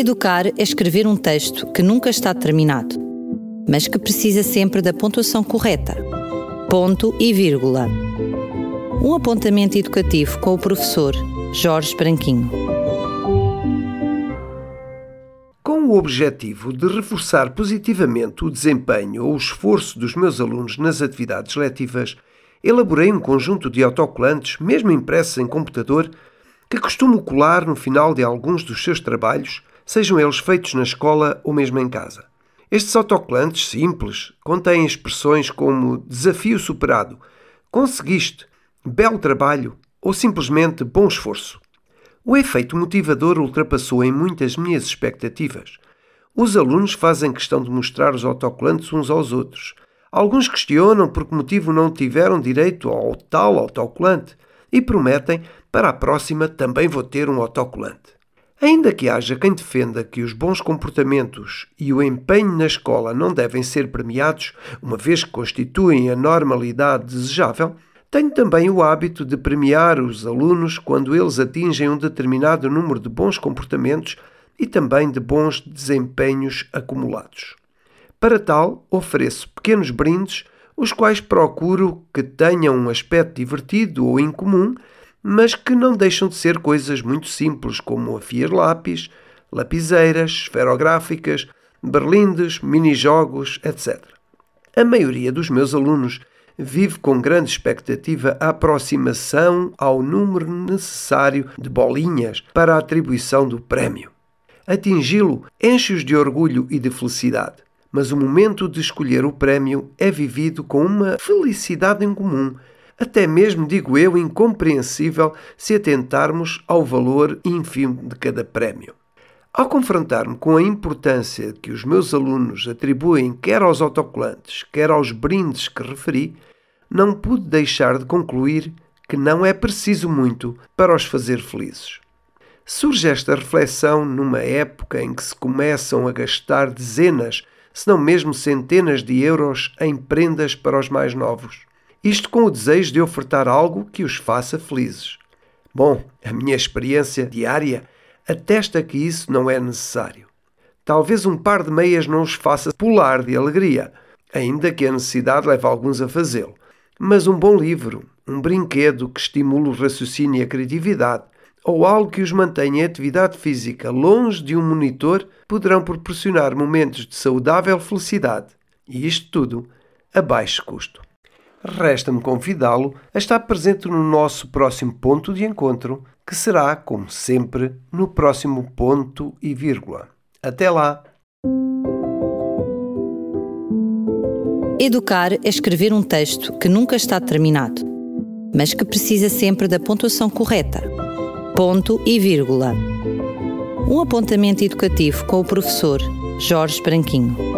Educar é escrever um texto que nunca está terminado, mas que precisa sempre da pontuação correta. Ponto e vírgula. Um apontamento educativo com o professor Jorge Branquinho. Com o objetivo de reforçar positivamente o desempenho ou o esforço dos meus alunos nas atividades letivas, elaborei um conjunto de autocolantes, mesmo impressos em computador, que costumo colar no final de alguns dos seus trabalhos sejam eles feitos na escola ou mesmo em casa. Estes autocolantes simples contêm expressões como desafio superado, conseguiste, belo trabalho ou simplesmente bom esforço. O efeito motivador ultrapassou em muitas minhas expectativas. Os alunos fazem questão de mostrar os autocolantes uns aos outros. Alguns questionam por que motivo não tiveram direito ao tal autocolante e prometem para a próxima também vou ter um autocolante. Ainda que haja quem defenda que os bons comportamentos e o empenho na escola não devem ser premiados, uma vez que constituem a normalidade desejável, tenho também o hábito de premiar os alunos quando eles atingem um determinado número de bons comportamentos e também de bons desempenhos acumulados. Para tal, ofereço pequenos brindes, os quais procuro que tenham um aspecto divertido ou incomum mas que não deixam de ser coisas muito simples, como afiar lápis, lapiseiras, esferográficas, berlindes, mini-jogos, etc. A maioria dos meus alunos vive com grande expectativa a aproximação ao número necessário de bolinhas para a atribuição do prémio. Atingi-lo enche-os de orgulho e de felicidade, mas o momento de escolher o prémio é vivido com uma felicidade em comum até mesmo, digo eu, incompreensível se atentarmos ao valor ínfimo de cada prémio. Ao confrontar-me com a importância que os meus alunos atribuem quer aos autocolantes, quer aos brindes que referi, não pude deixar de concluir que não é preciso muito para os fazer felizes. Surge esta reflexão numa época em que se começam a gastar dezenas, se não mesmo centenas de euros em prendas para os mais novos isto com o desejo de ofertar algo que os faça felizes. Bom, a minha experiência diária atesta que isso não é necessário. Talvez um par de meias não os faça pular de alegria, ainda que a necessidade leve alguns a fazê-lo. Mas um bom livro, um brinquedo que estimule o raciocínio e a criatividade, ou algo que os mantenha em atividade física longe de um monitor, poderão proporcionar momentos de saudável felicidade. E isto tudo a baixo custo. Resta-me convidá-lo a estar presente no nosso próximo ponto de encontro, que será, como sempre, no próximo ponto e vírgula. Até lá! Educar é escrever um texto que nunca está terminado, mas que precisa sempre da pontuação correta. Ponto e vírgula. Um apontamento educativo com o professor Jorge Branquinho.